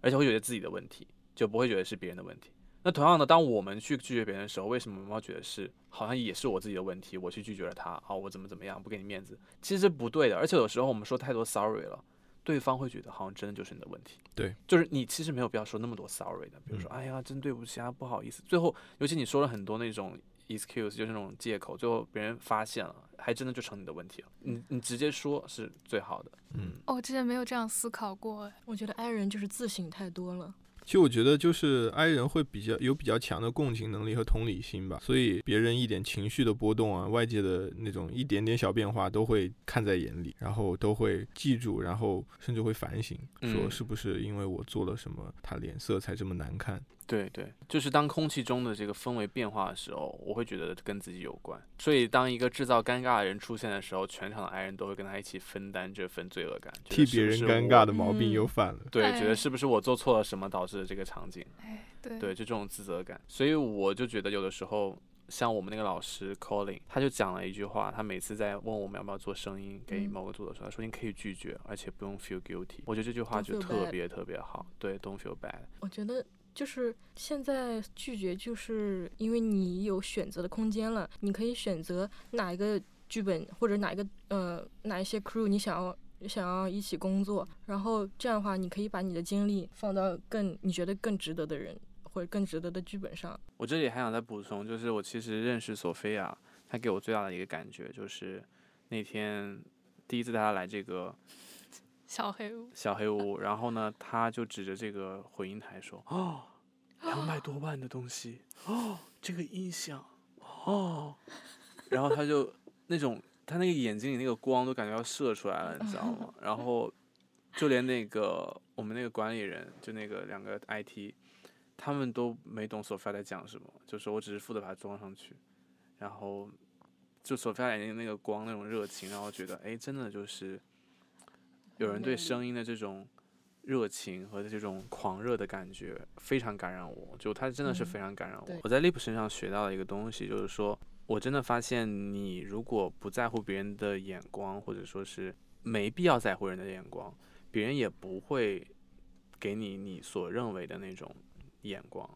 而且会觉得自己的问题，就不会觉得是别人的问题。那同样的，当我们去拒绝别人的时候，为什么我们要觉得是好像也是我自己的问题？我去拒绝了他，啊，我怎么怎么样，不给你面子，其实不对的。而且有时候我们说太多 sorry 了，对方会觉得好像真的就是你的问题。对，就是你其实没有必要说那么多 sorry 的。比如说，哎呀，真对不起啊，不好意思。最后，尤其你说了很多那种 excuse，就是那种借口，最后别人发现了，还真的就成你的问题了。你你直接说是最好的。嗯，哦，之前没有这样思考过。我觉得 I 人就是自省太多了。其实我觉得就是 I 人会比较有比较强的共情能力和同理心吧，所以别人一点情绪的波动啊，外界的那种一点点小变化都会看在眼里，然后都会记住，然后甚至会反省，说嗯是不是因为我做了什么，他脸色才这么难看。对对，就是当空气中的这个氛围变化的时候，我会觉得跟自己有关。所以当一个制造尴尬的人出现的时候，全场的爱人都会跟他一起分担这份罪恶感，觉替别人尴尬的毛病嗯又犯了。对，觉得哎是不是我做错了什么导致的这个场景？哎，对对，就这种自责感。所以我就觉得有的时候，像我们那个老师 Colin，他就讲了一句话，他每次在问我们要不要做声音给嗯某个组的时候，他说你可以拒绝，而且不用 feel guilty。我觉得这句话就特别特别好。对，don't feel bad。我觉得就是现在拒绝，就是因为你有选择的空间了，你可以选择哪一个剧本或者哪一个呃哪一些 crew 你想要想要一起工作，然后这样的话，你可以把你的精力放到更你觉得更值得的人或者更值得的剧本上。我这里还想再补充，就是我其实认识索菲亚，她给我最大的一个感觉就是那天第一次带她来这个小黑屋，小黑屋，然后呢，她就指着这个回音台说：“ [gasps] 哦，两百多万的东西，哦，这个音响，哦。”然后他就那种他那个眼睛里那个光都感觉要射出来了，你知道吗？[laughs] 然后就连那个我们那个管理人，就那个两个 IT，他们都没懂索菲亚在讲什么，就是我只是负责把它装上去，然后就索菲亚眼睛那个光那种热情，让我觉得，哎，真的就是有人对声音的这种热情和这种狂热的感觉非常感染我，就他真的是嗯非常感染我。对我在 Lip 身上学到了一个东西，就是说我真的发现，你如果不在乎别人的眼光，或者说是没必要在乎人的眼光，别人也不会给你你所认为的那种眼光。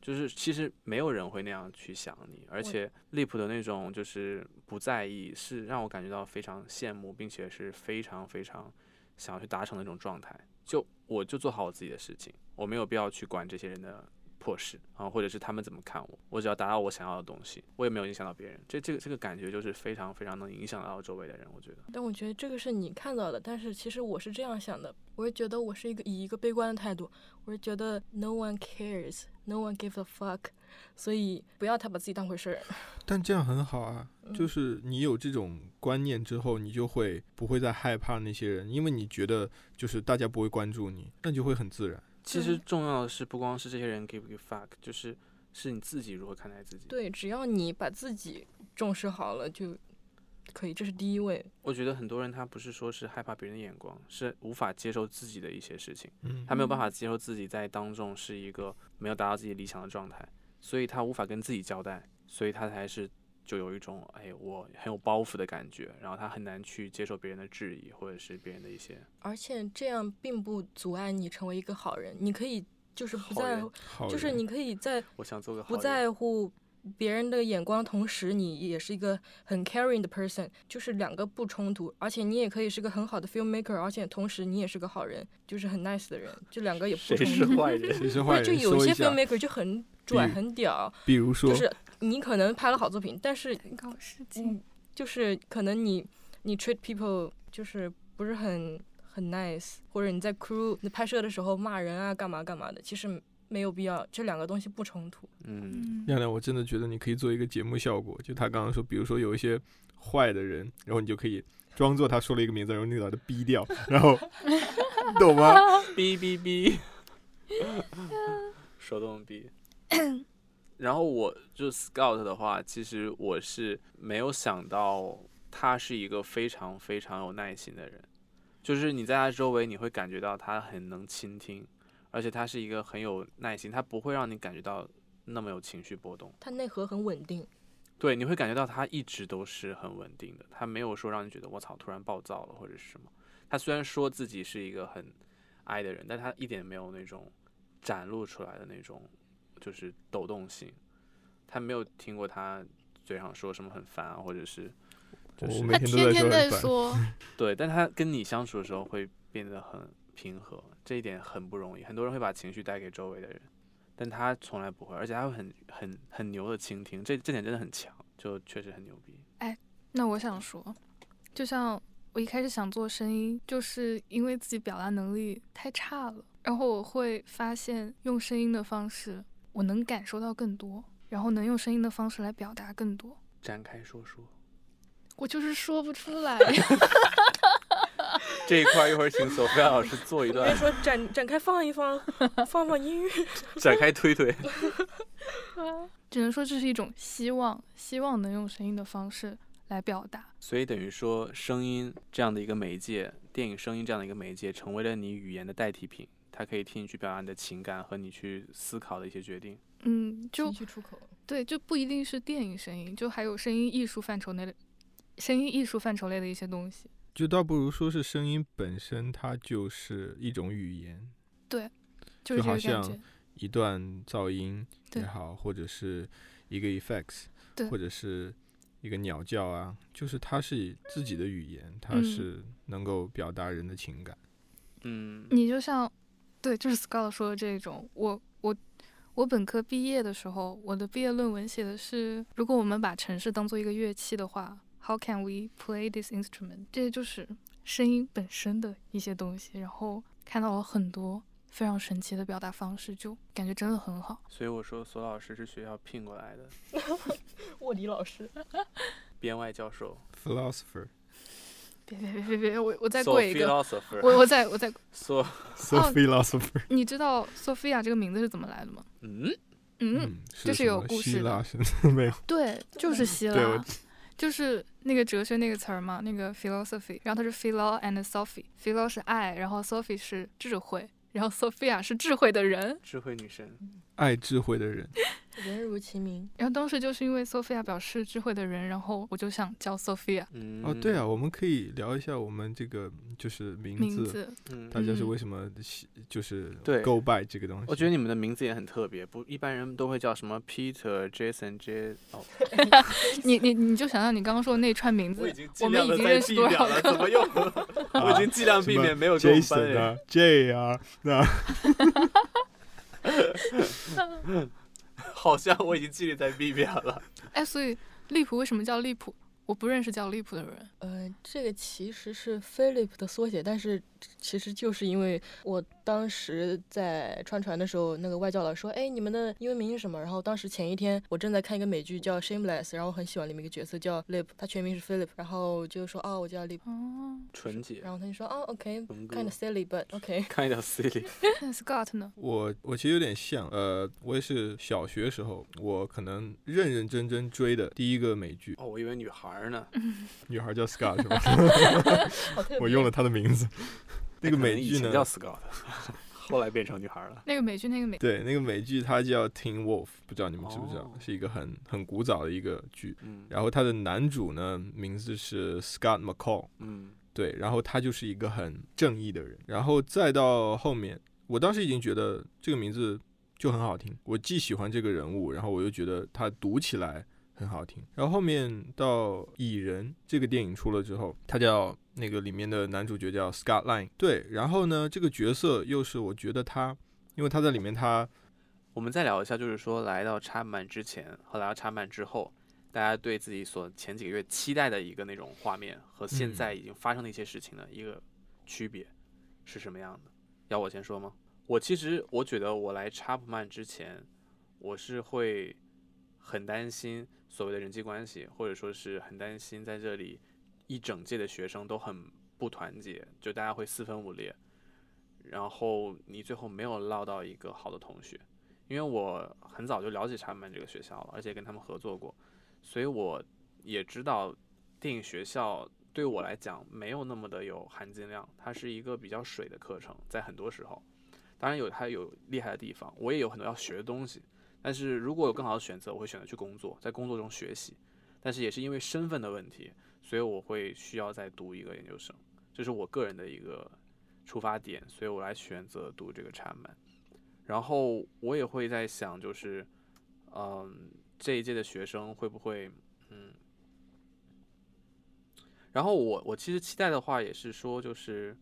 就是其实没有人会那样去想你，而且利普的那种就是不在意，是让我感觉到非常羡慕，并且是非常非常想要去达成的那种状态。就我就做好我自己的事情，我没有必要去管这些人的破事啊，或者是他们怎么看我，我只要达到我想要的东西，我也没有影响到别人。这这个这个感觉就是非常非常能影响到周围的人，我觉得。但我觉得这个是你看到的，但是其实我是这样想的，我是觉得我是一个以一个悲观的态度，我是觉得 no one cares，no one gives a fuck，所以不要太把自己当回事儿。[laughs] 但这样很好啊，就嗯是你有这种观念之后，你就会不会再害怕那些人，因为你觉得就是大家不会关注你，那就会很自然。其实重要的是，不光是这些人 give 不 give fuck，就是是你自己如何看待自己。对，只要你把自己重视好了就可以，这是第一位。我觉得很多人他不是说是害怕别人的眼光，是无法接受自己的一些事情，嗯他没有办法接受自己在当中是一个没有达到自己理想的状态，所以他无法跟自己交代，所以他才是就有一种哎我很有包袱的感觉，然后他很难去接受别人的质疑或者是别人的一些而且这样并不阻碍你成为一个好人，你可以就是不在乎，就是你可以在我想做个好不在乎别人的眼光，同时你也是一个很 caring 的 person，就是两个不冲突，而且你也可以是个很好的 filmmaker，而且同时你也是个好人，就是很 nice 的人，就两个也不冲突。是坏人？谁是坏对，就？有一些，filmmaker 就很拽很屌，比如说，就是你可能拍了好作品，但是搞事情嗯，就是可能你你 treat people 就是不是很很 nice，或者你在 crew 你拍摄的时候骂人啊干嘛干嘛的，其实没有必要，这两个东西不冲突。嗯，嗯，亮亮，我真的觉得你可以做一个节目效果，就他刚刚说，比如说有一些坏的人，然后你就可以装作他说了一个名字，然后你把他逼掉，然后你 [laughs] 懂吗？[laughs] 逼逼逼，[laughs] 手动哔。然后我就 Scout 的话，其实我是没有想到他是一个非常非常有耐心的人，就是你在他周围，你会感觉到他很能倾听，而且他是一个很有耐心，他不会让你感觉到那么有情绪波动。他内核很稳定，对，你会感觉到他一直都是很稳定的，他没有说让你觉得我操突然暴躁了或者是什么。他虽然说自己是一个很爱的人，但他一点没有那种展露出来的那种就是抖动性。他没有听过他嘴上说什么很烦啊，或者是就是他天都天天在。说，[laughs] 对，但他跟你相处的时候会变得很平和，这一点很不容易。很多人会把情绪带给周围的人，但他从来不会，而且他会很很很牛的倾听，这这点真的很强，就确实很牛逼。哎那我想说，就像我一开始想做声音，就是因为自己表达能力太差了，然后我会发现用声音的方式，我能感受到更多，然后能用声音的方式来表达更多。展开说说我就是说不出来。这一块儿，一会儿请索菲亚老师做一段你说展展开放一放，放放音乐。[laughs] 展开推推。[laughs] 只能说这是一种希望，希望能用声音的方式来表达。所以等于说，声音这样的一个媒介，电影声音这样的一个媒介，成为了你语言的代替品，它可以替你去表达你的情感和你去思考的一些决定。嗯，就。对，就不一定是电影声音，就还有声音艺术范畴内的声音艺术范畴类的一些东西。就倒不如说是声音本身，它就是一种语言，就是就好像。一段噪音也好，或者是一个 effects，对或者是一个鸟叫啊，就是它是自己的语言，它嗯是能够表达人的情感。嗯你就像，对，就是 Scott 说的这种，我我我本科毕业的时候，我的毕业论文写的是，如果我们把城市当做一个乐器的话，How can we play this instrument？这就是声音本身的一些东西，然后看到了很多非常神奇的表达方式，就感觉真的很好。所以我说索老师是学校聘过来的 [laughs] 卧底老师，编外教授。Philosopher 别别别别别，我我再跪一个我我再我再，[laughs] so so 哦 philosopher，你知道 Sophia 这个名字是怎么来的吗？嗯，嗯，这是有故事的希腊没有？[laughs] 对，就是希腊，就是那个哲学那个词儿嘛，那个 philosophy，然后它是 philo and Sophie，philo 是爱，然后 Sophie 是智慧，然后 Sophia 是智慧的人。智慧女神。爱智慧的人，[laughs] 人如其名。然后当时就是因为 Sophia 表示智慧的人，然后我就想叫 Sophia 嗯，哦，对啊，，我们可以聊一下我们这个就是名名字。嗯，大家是嗯为什么喜就是对 go by 这个东西？我觉得你们的名字也很特别，不一般人都会叫什么 Peter、Jason、J 哦，[laughs] 你你你就想象你刚刚说的那串名字，我已经我尽量的在们已经认识多少个怎么用？[laughs] 我已经尽量避免没有 Jason，J 啊，那 [laughs] 好像我已经记得在 B 面了。哎，所以利普为什么叫利普？我不认识叫 Lip 的人。呃，这个其实是 Philip 的缩写，但是其实就是因为我当时在川传的时候，那个外教老师说：“哎，你们的英文名是什么？”然后当时前一天我正在看一个美剧叫《Shameless》，然后我很喜欢里面一个角色叫 Lip，他全名是 Philip，然后就说：“哦，我叫 Lip。哦，纯洁，然后他就说：“哦，OK，kind、of silly，but OK。[laughs] [laughs] 看一点 silly。那 Scott 呢？我我其实有点像，呃，我也是小学时候，我可能认认真真追的第一个美剧，哦，我以为女孩儿呢。[laughs] 女孩叫 Scott 是吧？[laughs] 我用了她的名字。那个美剧呢？叫 Scott，[laughs] 后来变成女孩儿了。那个美剧，那个美对，那个美剧它叫《Teen Wolf》，不知道你们知不知道，哦是一个很很古早的一个剧。嗯然后它的男主呢，名字是 Scott McCall，嗯对，然后他就是一个很正义的人。然后再到后面，我当时已经觉得这个名字就很好听，我既喜欢这个人物，然后我又觉得他读起来很好听。然后后面到《蚁人》这个电影出了之后，他叫那个里面的男主角叫 Scott Lang，对，然后呢，这个角色又是我觉得他，因为他在里面他我们再聊一下，就是说来到插满之前和来到插满之后，大家对自己所前几个月期待的一个那种画面和现嗯在已经发生的一些事情的一个区别是什么样的？要我先说吗？我其实我觉得我来插普曼之前，我是会很担心所谓的人际关系，或者说是很担心在这里一整届的学生都很不团结，就大家会四分五裂，然后你最后没有捞到一个好的同学。因为我很早就了解查曼这个学校了，而且跟他们合作过，所以我也知道电影学校对我来讲没有那么的有含金量，它是一个比较水的课程，在很多时候，当然有它有厉害的地方，我也有很多要学的东西，但是如果有更好的选择，我会选择去工作，在工作中学习，但是也是因为身份的问题，所以我会需要再读一个研究生，这是我个人的一个出发点，所以我来选择读这个查曼。然后我也会在想，就是，嗯，这一届的学生会不会，嗯，然后我我其实期待的话也是说，就是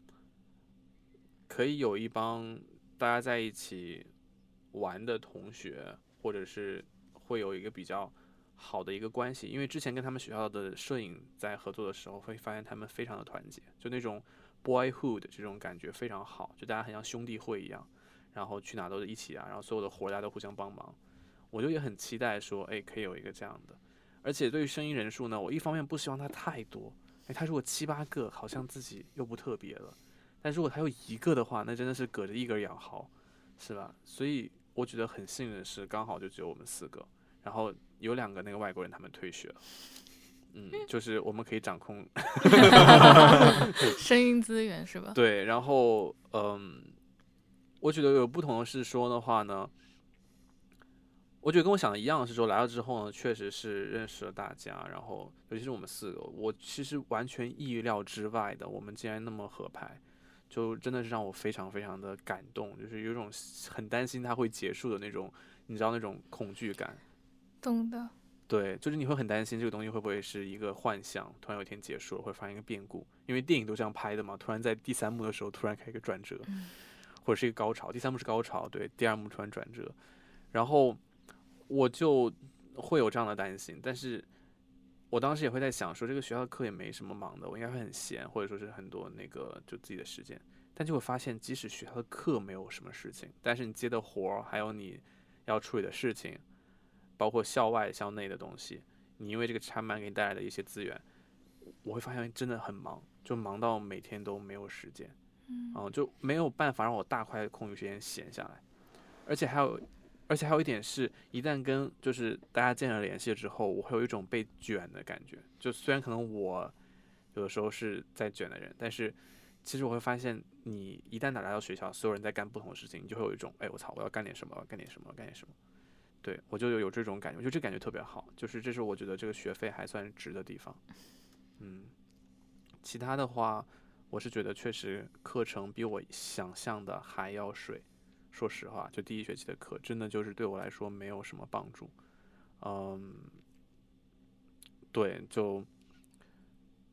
可以有一帮大家在一起玩的同学，或者是会有一个比较好的一个关系，因为之前跟他们学校的摄影在合作的时候，会发现他们非常的团结，就那种 boyhood 这种感觉非常好，就大家很像兄弟会一样，然后去哪都是一起啊，然后所有的活大家都互相帮忙，我就也很期待说，哎，可以有一个这样的，而且对于声音人数呢，我一方面不希望它太多，哎，他如果七八个，好像自己又不特别了，但如果他有一个的话，那真的是隔着一根羊毫，是吧？所以我觉得很幸运的是，刚好就只有我们四个。然后有两个那个外国人，他们退学了，嗯，就是我们可以掌控 [laughs] [laughs] 声音资源是吧？对，然后嗯，我觉得有不同的是说的话呢，我觉得跟我想的一样，是说来了之后呢，确实是认识了大家，然后尤其是我们四个，我其实完全意料之外的，我们竟然那么合拍，就真的是让我非常非常的感动，就是有种很担心它会结束的那种，你知道那种恐惧感。懂的，对，就是你会很担心这个东西会不会是一个幻象，突然有一天结束了，会发生一个变故，因为电影都这样拍的嘛，突然在第三幕的时候突然开一个转折，或者是一个高潮，第三幕是高潮，对，第二幕突然转折，然后我就会有这样的担心，但是我当时也会在想说，这个学校的课也没什么忙的，我应该会很闲，或者说是很多那个就自己的时间，但就会发现，即使学校的课没有什么事情，但是你接的活儿，还有你要处理的事情。包括校外校内的东西，你因为这个插班给你带来的一些资源，我会发现真的很忙，就忙到每天都没有时间，嗯，就没有办法让我大块的空余时间闲下来。而且还有，而且还有一点是，一旦跟就是大家建立了联系之后，我会有一种被卷的感觉。就虽然可能我有的时候是在卷的人，但是其实我会发现，你一旦来到学校，所有人在干不同的事情，你就会有一种，哎，我操，我要干点什么，干点什么，干点什么。对，我就有有这种感觉，我觉得这感觉特别好，就是这是我觉得这个学费还算值的地方。嗯，其他的话，我是觉得确实课程比我想象的还要水。说实话，就第一学期的课，真的就是对我来说没有什么帮助。嗯，对，就，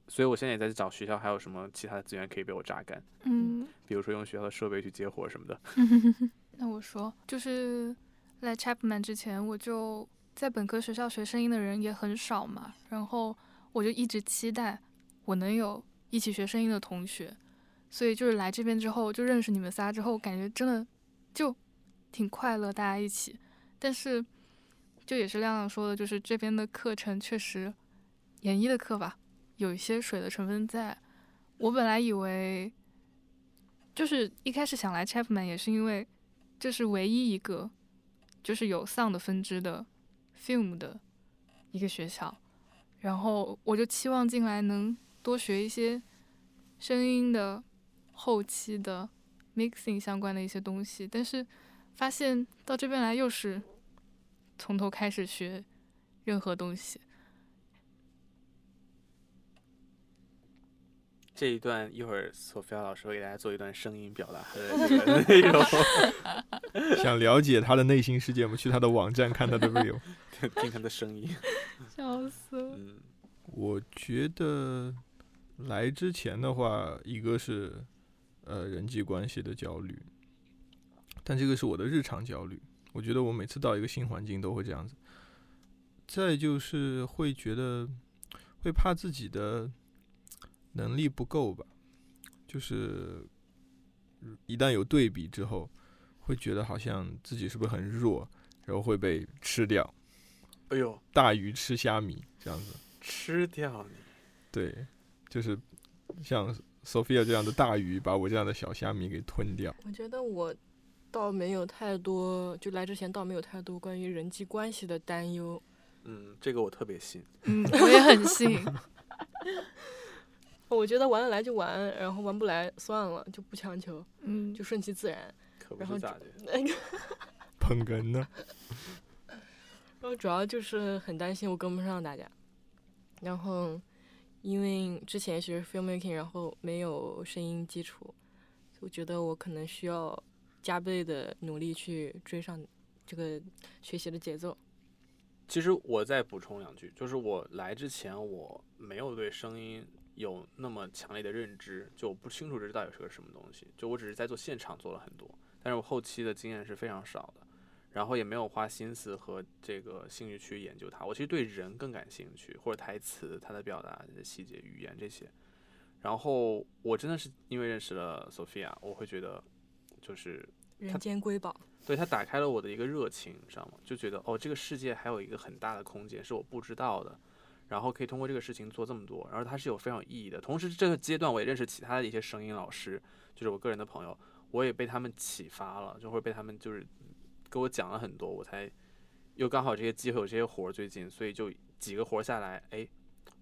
所以我现在也在找学校还有什么其他的资源可以被我榨干。嗯，比如说用学校的设备去接活什么的。[laughs] 那我说就是。来 Chapman 之前，我就在本科学校学声音的人也很少嘛，然后我就一直期待我能有一起学声音的同学，所以就是来这边之后就认识你们仨之后，感觉真的就挺快乐，大家一起。但是就也是亮亮说的，就是这边的课程确实演绎的课吧，有一些水的成分在。我本来以为就是一开始想来 Chapman 也是因为这是唯一一个。就是有 sound 分支的 film 的一个学校，然后我就期望进来能多学一些声音的后期的 mixing 相关的一些东西，但是发现到这边来又是从头开始学任何东西。这一段一会儿索菲亚老师会给大家做一段声音表达的这个内容。[laughs] 想了解他的内心世界，我们去他的网站看他的 [laughs] video，听他的声音。[laughs] 笑死了。嗯，我觉得来之前的话，一个是呃人际关系的焦虑，但这个是我的日常焦虑。我觉得我每次到一个新环境都会这样子。再就是会觉得会怕自己的。能力不够吧，就是一旦有对比之后，会觉得好像自己是不是很弱，然后会被吃掉。哎呦，大鱼吃虾米这样子，吃掉你。对，就是像 Sophia 这样的大鱼把我这样的小虾米给吞掉。我觉得我倒没有太多，就来之前倒没有太多关于人际关系的担忧。嗯，这个我特别信。[laughs] 嗯，我也很信。[laughs] 我觉得玩得来就玩，然后玩不来算了，就不强求，嗯，就顺其自然。可不是咋的？[laughs] 那个捧哏呢？然后主要就是很担心我跟不上大家，然后因为之前学 filmmaking，然后没有声音基础，我觉得我可能需要加倍的努力去追上这个学习的节奏。其实我再补充两句，就是我来之前我没有对声音。有那么强烈的认知，就我不清楚这到底是个什么东西。就我只是在做现场做了很多，但是我后期的经验是非常少的。然后也没有花心思和这个兴趣去研究它。我其实对人更感兴趣，或者台词它的表达的细节、语言这些。然后我真的是因为认识了 Sophia，我会觉得就是人间瑰宝。对它打开了我的一个热情，你知道吗？就觉得哦，这个世界还有一个很大的空间是我不知道的，然后可以通过这个事情做这么多，然后它是有非常有意义的。同时这个阶段我也认识其他的一些声音老师，就是我个人的朋友，我也被他们启发了，就会被他们就是给我讲了很多，我才又刚好这些机会有这些活儿最近，所以就几个活儿下来，哎，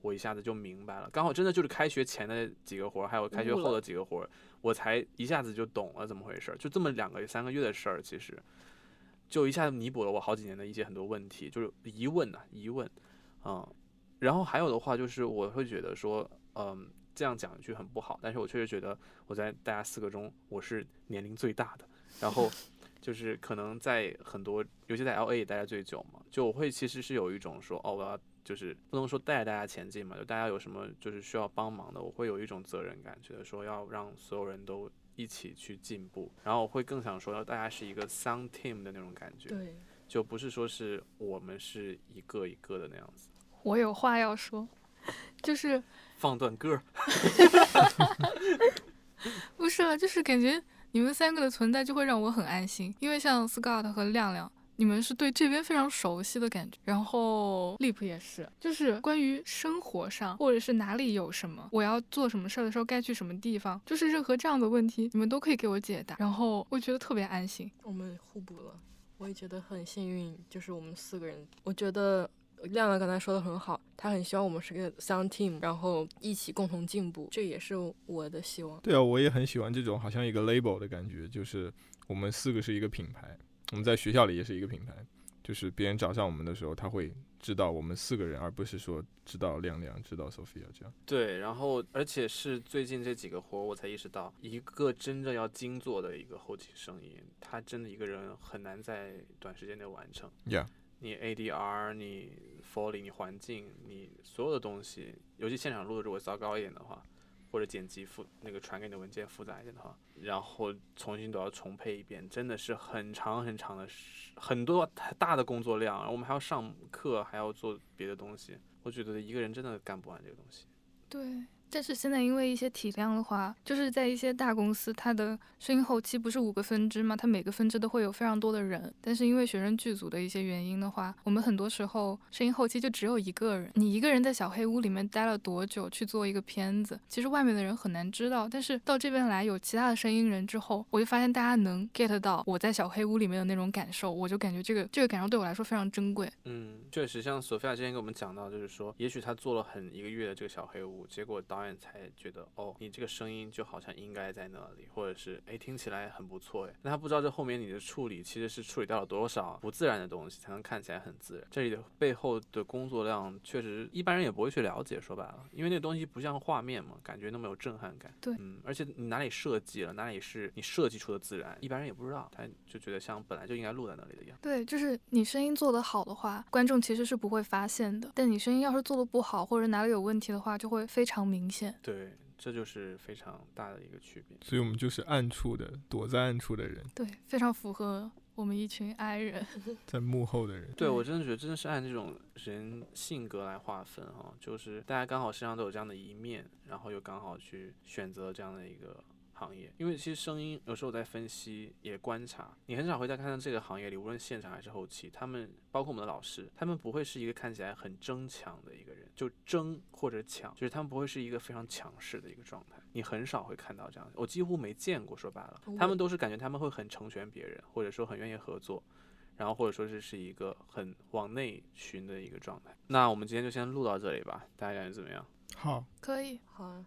我一下子就明白了。刚好真的就是开学前的几个活儿，还有开学后的几个活儿。我才一下子就懂了怎么回事儿，就这么两个三个月的事儿，其实就一下子弥补了我好几年的一些很多问题，就是疑问呐，疑问，嗯，然后还有的话就是我会觉得说，嗯，这样讲一句很不好，但是我确实觉得我在大家四个中我是年龄最大的，然后就是可能在很多，尤其在 L A 待的最久嘛，就我会其实是有一种说，哦，我要。就是不能说带着大家前进嘛，就大家有什么就是需要帮忙的，我会有一种责任感，觉得说要让所有人都一起去进步，然后我会更想说，要大家是一个 sound team 的那种感觉，对，就不是说是我们是一个一个的那样子。[laughs] 我有话要说，就是放段歌，[laughs] [laughs] 不是啊，就是感觉你们三个的存在就会让我很安心，因为像 Scott 和亮亮。你们是对这边非常熟悉的感觉，然后 Lip 也是，就是关于生活上或者是哪里有什么，我要做什么事儿的时候该去什么地方，就是任何这样的问题，你们都可以给我解答，然后我觉得特别安心。我们互补了，我也觉得很幸运，就是我们四个人，我觉得亮亮刚才说的很好，他很希望我们是个 sound team，然后一起共同进步，这也是我的希望。对啊，我也很喜欢这种好像一个 label 的感觉，就是我们四个是一个品牌。我们在学校里也是一个品牌，就是别人找上我们的时候，他会知道我们四个人，而不是说知道亮亮、知道 Sophia 这样。对，然后而且是最近这几个活，我才意识到，一个真正要精做的一个后期声音，他真的一个人很难在短时间内完成。Yeah，你 ADR、你 Foley、你环境、你所有的东西，尤其现场录的如果糟糕一点的话。或者剪辑复那个传给你的文件复杂一点的话，然后重新都要重配一遍，真的是很长很长的很多大的工作量，我们还要上课，还要做别的东西，我觉得一个人真的干不完这个东西。对。但是现在因为一些体量的话，就是在一些大公司，它的声音后期不是五个分支嘛？它每个分支都会有非常多的人。但是因为学生剧组的一些原因的话，我们很多时候声音后期就只有一个人。你一个人在小黑屋里面待了多久去做一个片子，其实外面的人很难知道。但是到这边来有其他的声音人之后，我就发现大家能 get 到我在小黑屋里面的那种感受，我就感觉这个这个感受对我来说非常珍贵。嗯，确实，像索菲亚之前跟我们讲到，就是说，也许他做了很一个月的这个小黑屋，结果到。导演才觉得哦，你这个声音就好像应该在那里，或者是哎听起来很不错哎。那他不知道这后面你的处理其实是处理掉了多少不自然的东西，才能看起来很自然。这里的背后的工作量确实一般人也不会去了解。说白了，因为那东西不像画面嘛，感觉那么有震撼感。对，嗯，而且你哪里设计了，哪里是你设计出的自然，一般人也不知道，他就觉得像本来就应该录在那里的一样。对，就是你声音做得好的话，观众其实是不会发现的。但你声音要是做的不好，或者哪里有问题的话，就会非常明显。对。这就是非常大的一个区别，所以我们就是暗处的，躲在暗处的人，对，非常符合我们一群 I 人，[laughs] 在幕后的人。对我真的觉得真的是按这种人性格来划分哈，就是大家刚好身上都有这样的一面，然后又刚好去选择这样的一个。行业，因为其实声音有时候在分析也观察，你很少会在看到这个行业里，无论现场还是后期，他们包括我们的老师，他们不会是一个看起来很争强的一个人，就争或者抢，就是他们不会是一个非常强势的一个状态，你很少会看到这样，我几乎没见过。说白了，他们都是感觉他们会很成全别人，或者说很愿意合作，然后或者说这是一个很往内寻的一个状态。那我们今天就先录到这里吧，大家感觉怎么样？好，可以，好啊。